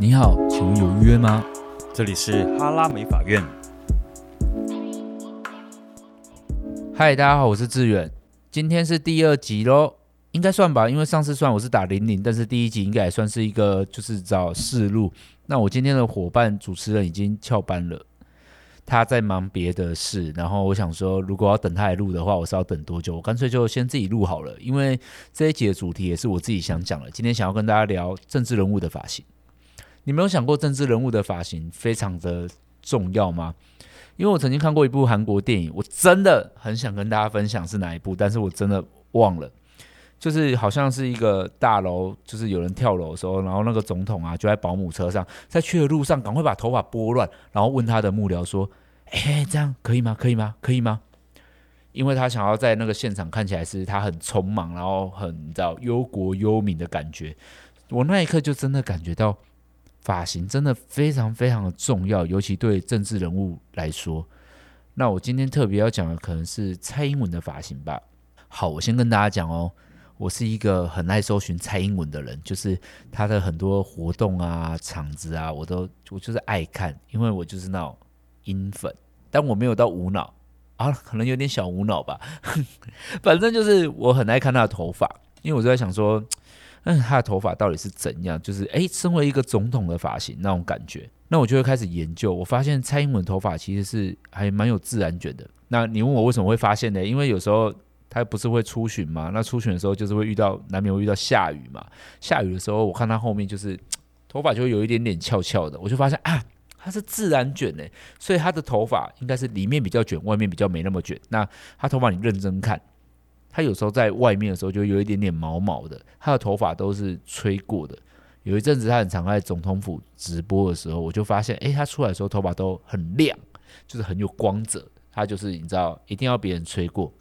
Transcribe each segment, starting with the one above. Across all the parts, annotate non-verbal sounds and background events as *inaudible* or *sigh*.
你好，请问有预约吗？这里是哈拉美法院。嗨，大家好，我是志远，今天是第二集喽，应该算吧，因为上次算我是打零零，但是第一集应该也算是一个就是找试录。那我今天的伙伴主持人已经翘班了，他在忙别的事，然后我想说，如果要等他来录的话，我是要等多久？我干脆就先自己录好了，因为这一集的主题也是我自己想讲的。今天想要跟大家聊政治人物的发型。你没有想过政治人物的发型非常的重要吗？因为我曾经看过一部韩国电影，我真的很想跟大家分享是哪一部，但是我真的忘了。就是好像是一个大楼，就是有人跳楼的时候，然后那个总统啊就在保姆车上，在去的路上赶快把头发拨乱，然后问他的幕僚说：“哎，这样可以吗？可以吗？可以吗？”因为他想要在那个现场看起来是他很匆忙，然后很你知道忧国忧民的感觉。我那一刻就真的感觉到。发型真的非常非常的重要，尤其对政治人物来说。那我今天特别要讲的可能是蔡英文的发型吧。好，我先跟大家讲哦，我是一个很爱搜寻蔡英文的人，就是他的很多活动啊、场子啊，我都我就是爱看，因为我就是那种英粉，但我没有到无脑啊，可能有点小无脑吧。*laughs* 反正就是我很爱看他的头发，因为我就在想说。嗯，他的头发到底是怎样？就是哎，身为一个总统的发型那种感觉，那我就会开始研究。我发现蔡英文头发其实是还蛮有自然卷的。那你问我为什么会发现呢？因为有时候他不是会出巡嘛？那出巡的时候就是会遇到，难免会遇到下雨嘛。下雨的时候，我看他后面就是头发就会有一点点翘翘的，我就发现啊，他是自然卷呢。所以他的头发应该是里面比较卷，外面比较没那么卷。那他头发你认真看。他有时候在外面的时候就有一点点毛毛的，他的头发都是吹过的。有一阵子他很常在总统府直播的时候，我就发现，诶，他出来的时候头发都很亮，就是很有光泽。他就是你知道，一定要别人吹过。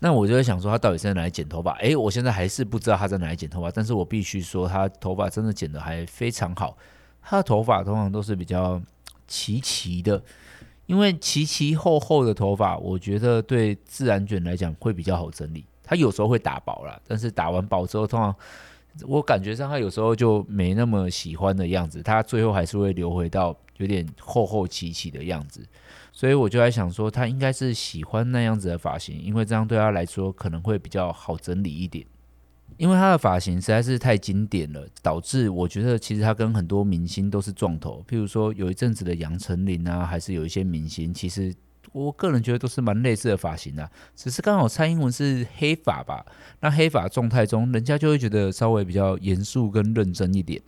那我就在想说，他到底是在哪里剪头发？诶，我现在还是不知道他在哪里剪头发，但是我必须说，他头发真的剪得还非常好。他的头发通常都是比较齐齐的。因为齐齐厚厚的头发，我觉得对自然卷来讲会比较好整理。它有时候会打薄啦，但是打完薄之后，通常我感觉上它有时候就没那么喜欢的样子。它最后还是会留回到有点厚厚齐齐的样子。所以我就在想说，他应该是喜欢那样子的发型，因为这样对他来说可能会比较好整理一点。因为他的发型实在是太经典了，导致我觉得其实他跟很多明星都是撞头。譬如说有一阵子的杨丞琳啊，还是有一些明星，其实我个人觉得都是蛮类似的发型的啊。只是刚好蔡英文是黑发吧，那黑发状态中，人家就会觉得稍微比较严肃跟认真一点。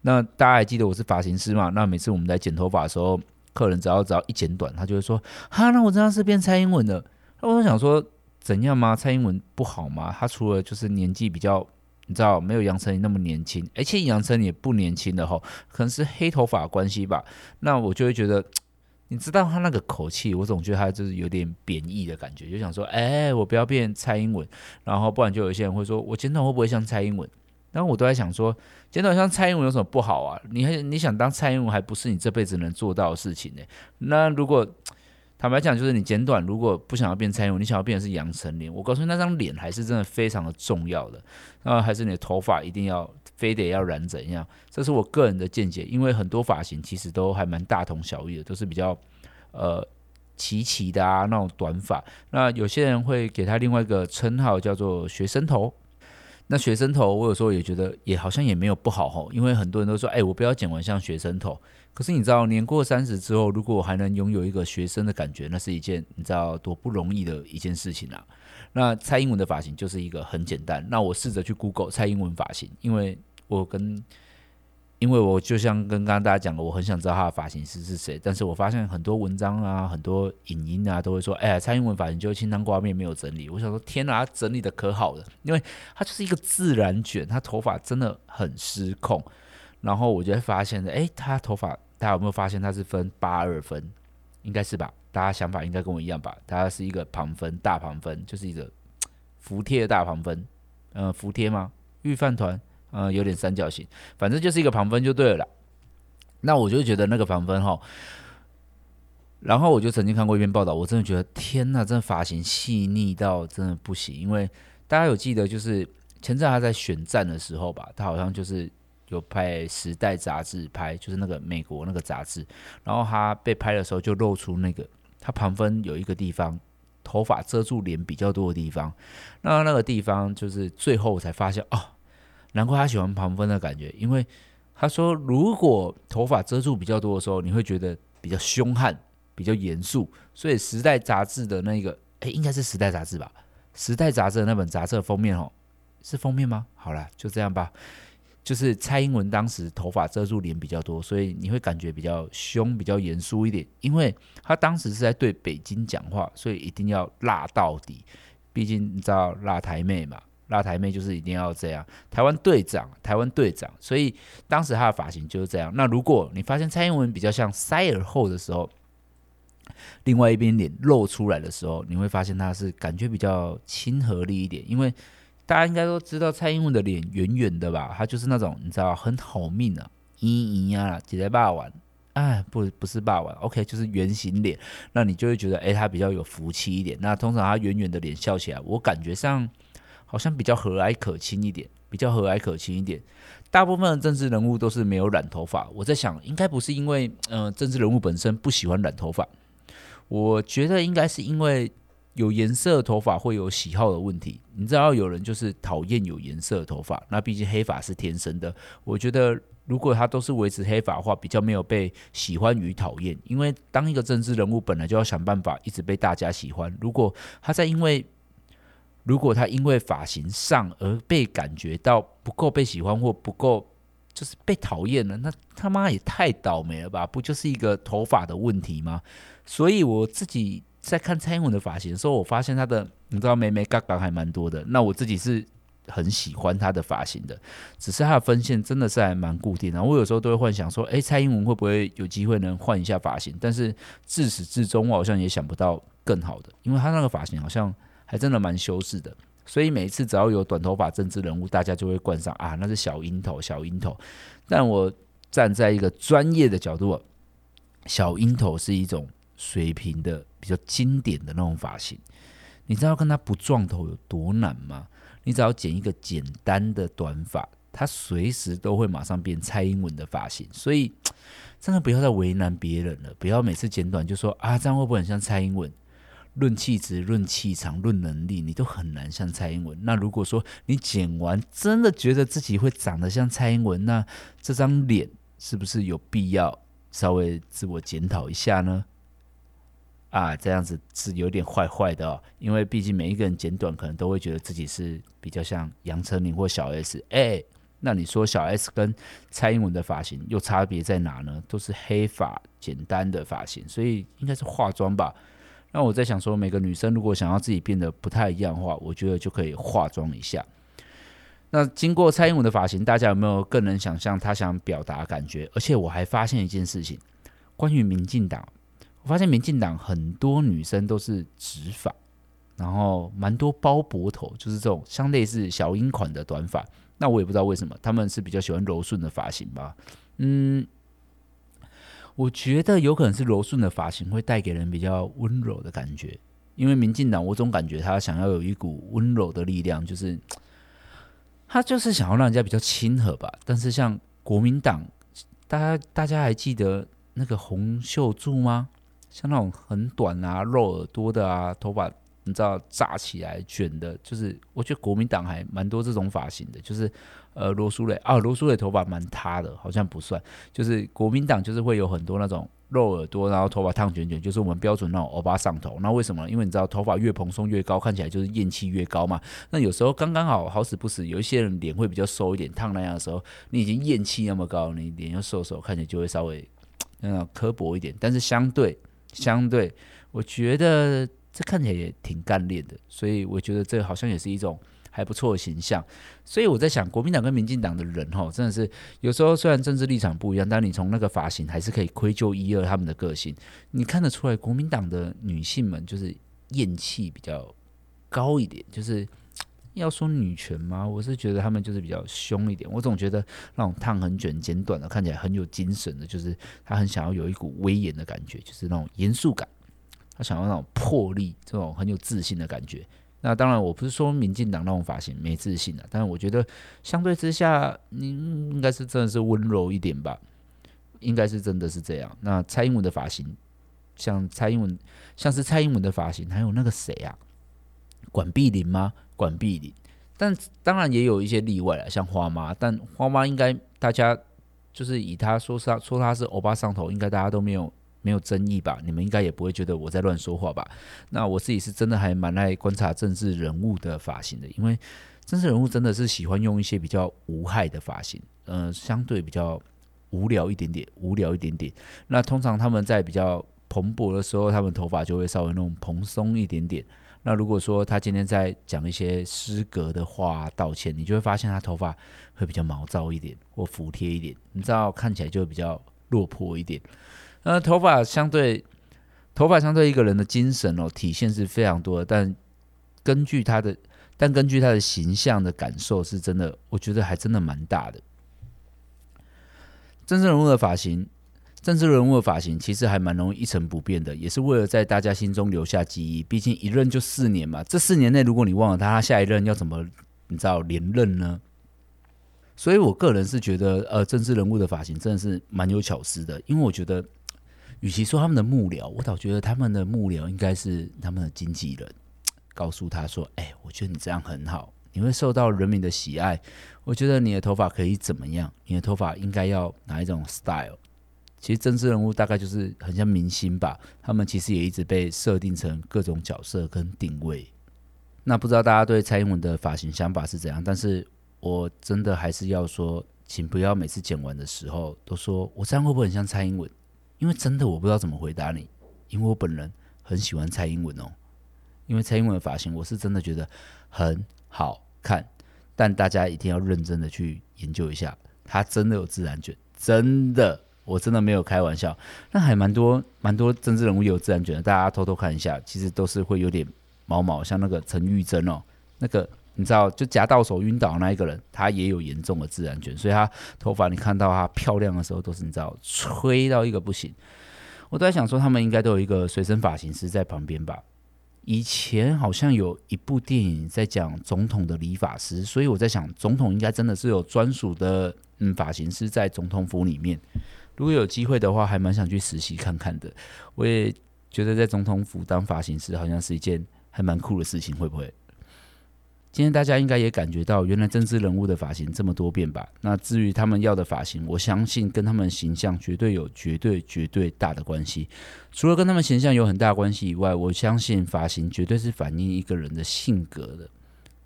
那大家还记得我是发型师嘛？那每次我们在剪头发的时候，客人只要只要一剪短，他就会说：“哈，那我这样是变蔡英文了。”那我想说。怎样吗？蔡英文不好吗？他除了就是年纪比较，你知道没有杨丞琳那么年轻，而且杨丞琳也不年轻的吼，可能是黑头发关系吧。那我就会觉得，*tsk* 你知道他那个口气，我总觉得他就是有点贬义的感觉，就想说，哎、我不要变蔡英文，然后不然就有些人会说我剪短会不会像蔡英文？然后我都在想说，剪短像蔡英文有什么不好啊？你还你想当蔡英文，还不是你这辈子能做到的事情呢？那如果坦白讲，就是你剪短，如果不想要变蔡英文，你想要变的是杨丞琳。我告诉你，那张脸还是真的非常的重要的。那还是你的头发一定要非得要染怎样？这是我个人的见解，因为很多发型其实都还蛮大同小异的，都是比较呃齐齐的啊那种短发。那有些人会给他另外一个称号叫做学生头。那学生头，我有时候也觉得也好像也没有不好吼，因为很多人都说，哎、我不要剪完像学生头。可是你知道，年过三十之后，如果我还能拥有一个学生的感觉，那是一件你知道多不容易的一件事情啊。那蔡英文的发型就是一个很简单。那我试着去 Google 蔡英文发型，因为我跟。因为我就像跟刚刚大家讲的，我很想知道他的发型师是谁，但是我发现很多文章啊、很多影音啊都会说，哎呀，蔡英文发型就清汤挂面没有整理。我想说，天哪，他整理的可好了，因为他就是一个自然卷，他头发真的很失控。然后我就会发现，哎，他头发大家有没有发现他是分八二分？应该是吧？大家想法应该跟我一样吧？他是一个旁分，大旁分，就是一个 *tsk* 服帖的大旁分，嗯、呃，服帖吗？御饭团。嗯，有点三角形，反正就是一个旁分就对了。那我就觉得那个旁分哈，然后我就曾经看过一篇报道，我真的觉得天呐，真的发型细腻到真的不行。因为大家有记得，就是前阵他在选战的时候吧，他好像就是有拍《时代》杂志拍，就是那个美国那个杂志。然后他被拍的时候就露出那个他旁分有一个地方头发遮住脸比较多的地方，那那个地方就是最后才发现哦，难怪他喜欢旁分的感觉，因为他说如果头发遮住比较多的时候，你会觉得比较凶悍、比较严肃。所以《时代》杂志的那个，哎，应该是《时代》杂志吧？《时代》杂志的那本杂志封面哦。是封面吗？好了，就这样吧。就是蔡英文当时头发遮住脸比较多，所以你会感觉比较凶、比较严肃一点。因为他当时是在对北京讲话，所以一定要辣到底。毕竟你知道辣台妹嘛，辣台妹就是一定要这样。台湾队长，台湾队长，所以当时他的发型就是这样。那如果你发现蔡英文比较像塞耳后的时候，另外一边脸露出来的时候，你会发现他是感觉比较亲和力一点，因为。大家应该都知道蔡英文的脸圆圆的吧？她就是那种你知道很好命啊，嘤嘤呀，姐姐霸王，哎，不不是霸王，OK，就是圆形脸，那你就会觉得哎，她比较有福气一点。那通常她圆圆的脸笑起来，我感觉上好像比较和蔼可亲一点，比较和蔼可亲一点。大部分的政治人物都是没有染头发，我在想，应该不是因为嗯、政治人物本身不喜欢染头发，我觉得应该是因为。有颜色的头发会有喜好的问题，你知道有人就是讨厌有颜色的头发，那毕竟黑发是天生的。我觉得如果他都是维持黑发的话，比较没有被喜欢与讨厌。因为当一个政治人物本来就要想办法一直被大家喜欢，如果他在因为如果他因为发型上而被感觉到不够被喜欢或不够就是被讨厌了，那他妈也太倒霉了吧？不就是一个头发的问题吗？所以我自己。在看蔡英文的发型的时候，我发现他的，你知道，眉眉角角还蛮多的。那我自己是很喜欢他的发型的，只是他的分线真的是还蛮固定的。我有时候都会幻想说，哎，蔡英文会不会有机会能换一下发型？但是自始至终，我好像也想不到更好的，因为他那个发型好像还真的蛮修饰的。所以每一次只要有短头发政治人物，大家就会冠上啊，那是小鹰头，小鹰头。但我站在一个专业的角度，小鹰头是一种水平的。比较经典的那种发型，你知道跟他不撞头有多难吗？你只要剪一个简单的短发，他随时都会马上变蔡英文的发型。所以 *tsk* 真的不要再为难别人了，不要每次剪短就说啊，这样会不会很像蔡英文？论气质、论气场、论能力，你都很难像蔡英文。那如果说你剪完真的觉得自己会长得像蔡英文，那这张脸是不是有必要稍微自我检讨一下呢？啊，这样子是有点坏坏的哦，因为毕竟每一个人剪短，可能都会觉得自己是比较像杨丞琳或小 S。哎，那你说小 S 跟蔡英文的发型又差别在哪呢？都是黑发简单的发型，所以应该是化妆吧。那我在想说，每个女生如果想要自己变得不太一样的话，我觉得就可以化妆一下。那经过蔡英文的发型，大家有没有更能想象她想表达感觉？而且我还发现一件事情，关于民进党。我发现民进党很多女生都是直发，然后蛮多包脖头，就是这种相类似小英款的短发。那我也不知道为什么，他们是比较喜欢柔顺的发型吧？嗯，我觉得有可能是柔顺的发型会带给人比较温柔的感觉。因为民进党，我总感觉他想要有一股温柔的力量，就是他就是想要让人家比较亲和吧。但是像国民党，大家大家还记得那个洪秀柱吗？像那种很短啊、露耳朵的啊、头发你知道扎起来卷的，就是我觉得国民党还蛮多这种发型的。就是呃罗淑蕾啊，罗淑蕾头发蛮塌的，好像不算。就是国民党就是会有很多那种露耳朵，然后头发烫卷卷，就是我们标准那种欧巴上头。那为什么？因为你知道头发越蓬松越高，看起来就是厌气越高嘛。那有时候刚刚好好死不死，有一些人脸会比较瘦一点，烫那样的时候，你已经厌气那么高，你脸又瘦瘦，看起来就会稍微嗯刻薄一点。但是相对。相对，我觉得这看起来也挺干练的，所以我觉得这好像也是一种还不错的形象。所以我在想，国民党跟民进党的人哈，真的是有时候虽然政治立场不一样，但你从那个发型还是可以窥究一二他们的个性。你看得出来，国民党的女性们就是厌气比较高一点，就是。要说女权吗？我是觉得他们就是比较凶一点。我总觉得那种烫很卷、剪短的，看起来很有精神的，就是他很想要有一股威严的感觉，就是那种严肃感。他想要那种魄力，这种很有自信的感觉。那当然，我不是说民进党那种发型没自信的，但是我觉得相对之下，您应该是真的是温柔一点吧，应该是真的是这样。那蔡英文的发型，像蔡英文，像是蔡英文的发型，还有那个谁啊，管碧玲吗？管碧玲。但当然也有一些例外了，像花妈，但花妈应该大家就是以她说是说她是欧巴上头，应该大家都没有。没有争议吧？你们应该也不会觉得我在乱说话吧？那我自己是真的还蛮爱观察政治人物的发型的，因为政治人物真的是喜欢用一些比较无害的发型，呃，相对比较无聊一点点，无聊一点点。那通常他们在比较蓬勃的时候，他们头发就会稍微那种蓬松一点点。那如果说他今天在讲一些失格的话道歉，你就会发现他头发会比较毛躁一点或服帖一点，你知道看起来就比较落魄一点。呃，头发相对，头发相对一个人的精神哦，体现是非常多的。但根据他的，但根据他的形象的感受，是真的，我觉得还真的蛮大的。政治人物的发型，政治人物的发型其实还蛮容易一成不变的，也是为了在大家心中留下记忆。毕竟一任就四年嘛，这四年内如果你忘了他，他下一任要怎么你知道连任呢？所以我个人是觉得，呃，政治人物的发型真的是蛮有巧思的，因为我觉得。与其说他们的幕僚，我倒觉得他们的幕僚应该是他们的经纪人，告诉他说：“哎，我觉得你这样很好，你会受到人民的喜爱。我觉得你的头发可以怎么样？你的头发应该要哪一种 style？其实政治人物大概就是很像明星吧，他们其实也一直被设定成各种角色跟定位。那不知道大家对蔡英文的发型想法是怎样？但是我真的还是要说，请不要每次剪完的时候都说我这样会不会很像蔡英文？”因为真的我不知道怎么回答你，因为我本人很喜欢蔡英文哦，因为蔡英文的发型我是真的觉得很好看，但大家一定要认真的去研究一下，他真的有自然卷，真的，我真的没有开玩笑。那还蛮多蛮多政治人物有自然卷的，大家偷偷看一下，其实都是会有点毛毛，像那个陈玉珍哦，那个。你知道，就夹到手晕倒那一个人，他也有严重的自然卷，所以他头发你看到他漂亮的时候，都是你知道吹到一个不行。我都在想说，他们应该都有一个随身发型师在旁边吧？以前好像有一部电影在讲总统的理发师，所以我在想，总统应该真的是有专属的嗯发型师在总统府里面。如果有机会的话，还蛮想去实习看看的。我也觉得在总统府当发型师好像是一件还蛮酷的事情，会不会？今天大家应该也感觉到，原来政治人物的发型这么多变吧？那至于他们要的发型，我相信跟他们形象绝对有绝对绝对大的关系。除了跟他们形象有很大关系以外，我相信发型绝对是反映一个人的性格的。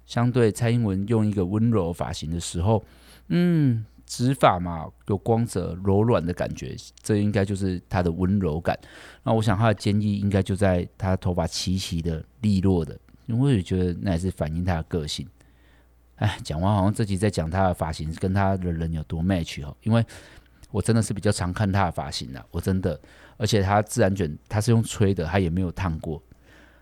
相对蔡英文用一个温柔发型的时候，嗯，直发嘛，有光泽、柔软的感觉，这应该就是他的温柔感。那我想他的建议应该就在他头发齐齐的、利落的。因为我觉得那也是反映他的个性。哎，讲完好像这集在讲他的发型跟他的人有多 match 哦。因为我真的是比较常看他的发型的，我真的，而且他自然卷他是用吹的，他也没有烫过。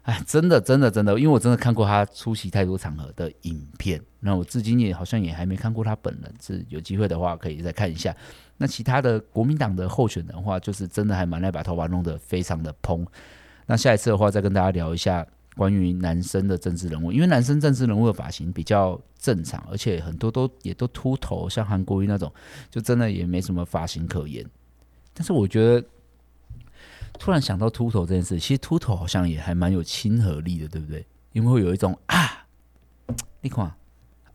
哎，真的，真的，真的，因为我真的看过他出席太多场合的影片，那我至今也好像也还没看过他本人，是有机会的话可以再看一下。那其他的国民党的候选人的话，就是真的还蛮爱把头发弄得非常的蓬。那下一次的话，再跟大家聊一下。关于男生的政治人物，因为男生政治人物的发型比较正常，而且很多都也都秃头，像韩国瑜那种，就真的也没什么发型可言。但是我觉得，突然想到秃头这件事，其实秃头好像也还蛮有亲和力的，对不对？因为会有一种啊，你看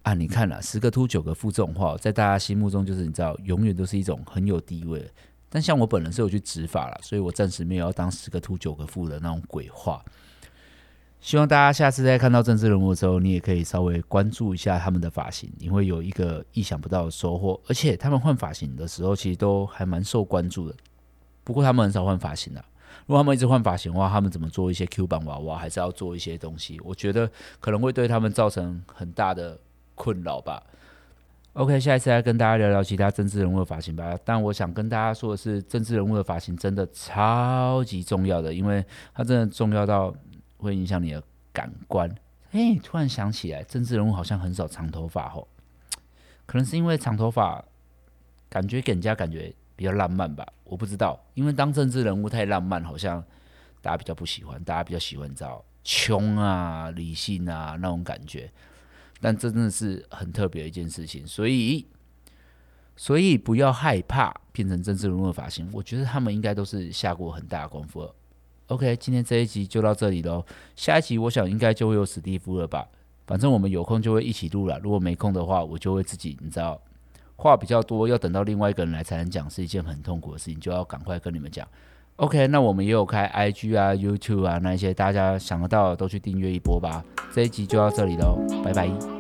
啊，你看了十个秃九个富这种话，在大家心目中就是你知道，永远都是一种很有地位。但像我本人是有去植发了，所以我暂时没有要当十个秃九个富的那种鬼话。希望大家下次再看到政治人物的时候，你也可以稍微关注一下他们的发型，你会有一个意想不到的收获。而且他们换发型的时候，其实都还蛮受关注的。不过他们很少换发型的。如果他们一直换发型的话，他们怎么做一些 Q 版娃娃，还是要做一些东西？我觉得可能会对他们造成很大的困扰吧。OK，下一次来跟大家聊聊其他政治人物的发型吧。但我想跟大家说的是，政治人物的发型真的超级重要的，因为它真的重要到。会影响你的感官。哎，突然想起来，政治人物好像很少长头发吼，可能是因为长头发感觉给人家感觉比较浪漫吧？我不知道，因为当政治人物太浪漫，好像大家比较不喜欢，大家比较喜欢你知道凶啊、理性啊那种感觉。但真的是很特别的一件事情，所以所以不要害怕变成政治人物的发型，我觉得他们应该都是下过很大的功夫。OK，今天这一集就到这里喽，下一集我想应该就会有史蒂夫了吧。反正我们有空就会一起录了，如果没空的话，我就会自己，你知道，话比较多，要等到另外一个人来才能讲，是一件很痛苦的事情，就要赶快跟你们讲。OK，那我们也有开 IG 啊、YouTube 啊那些，大家想得到的都去订阅一波吧。这一集就到这里喽，拜拜。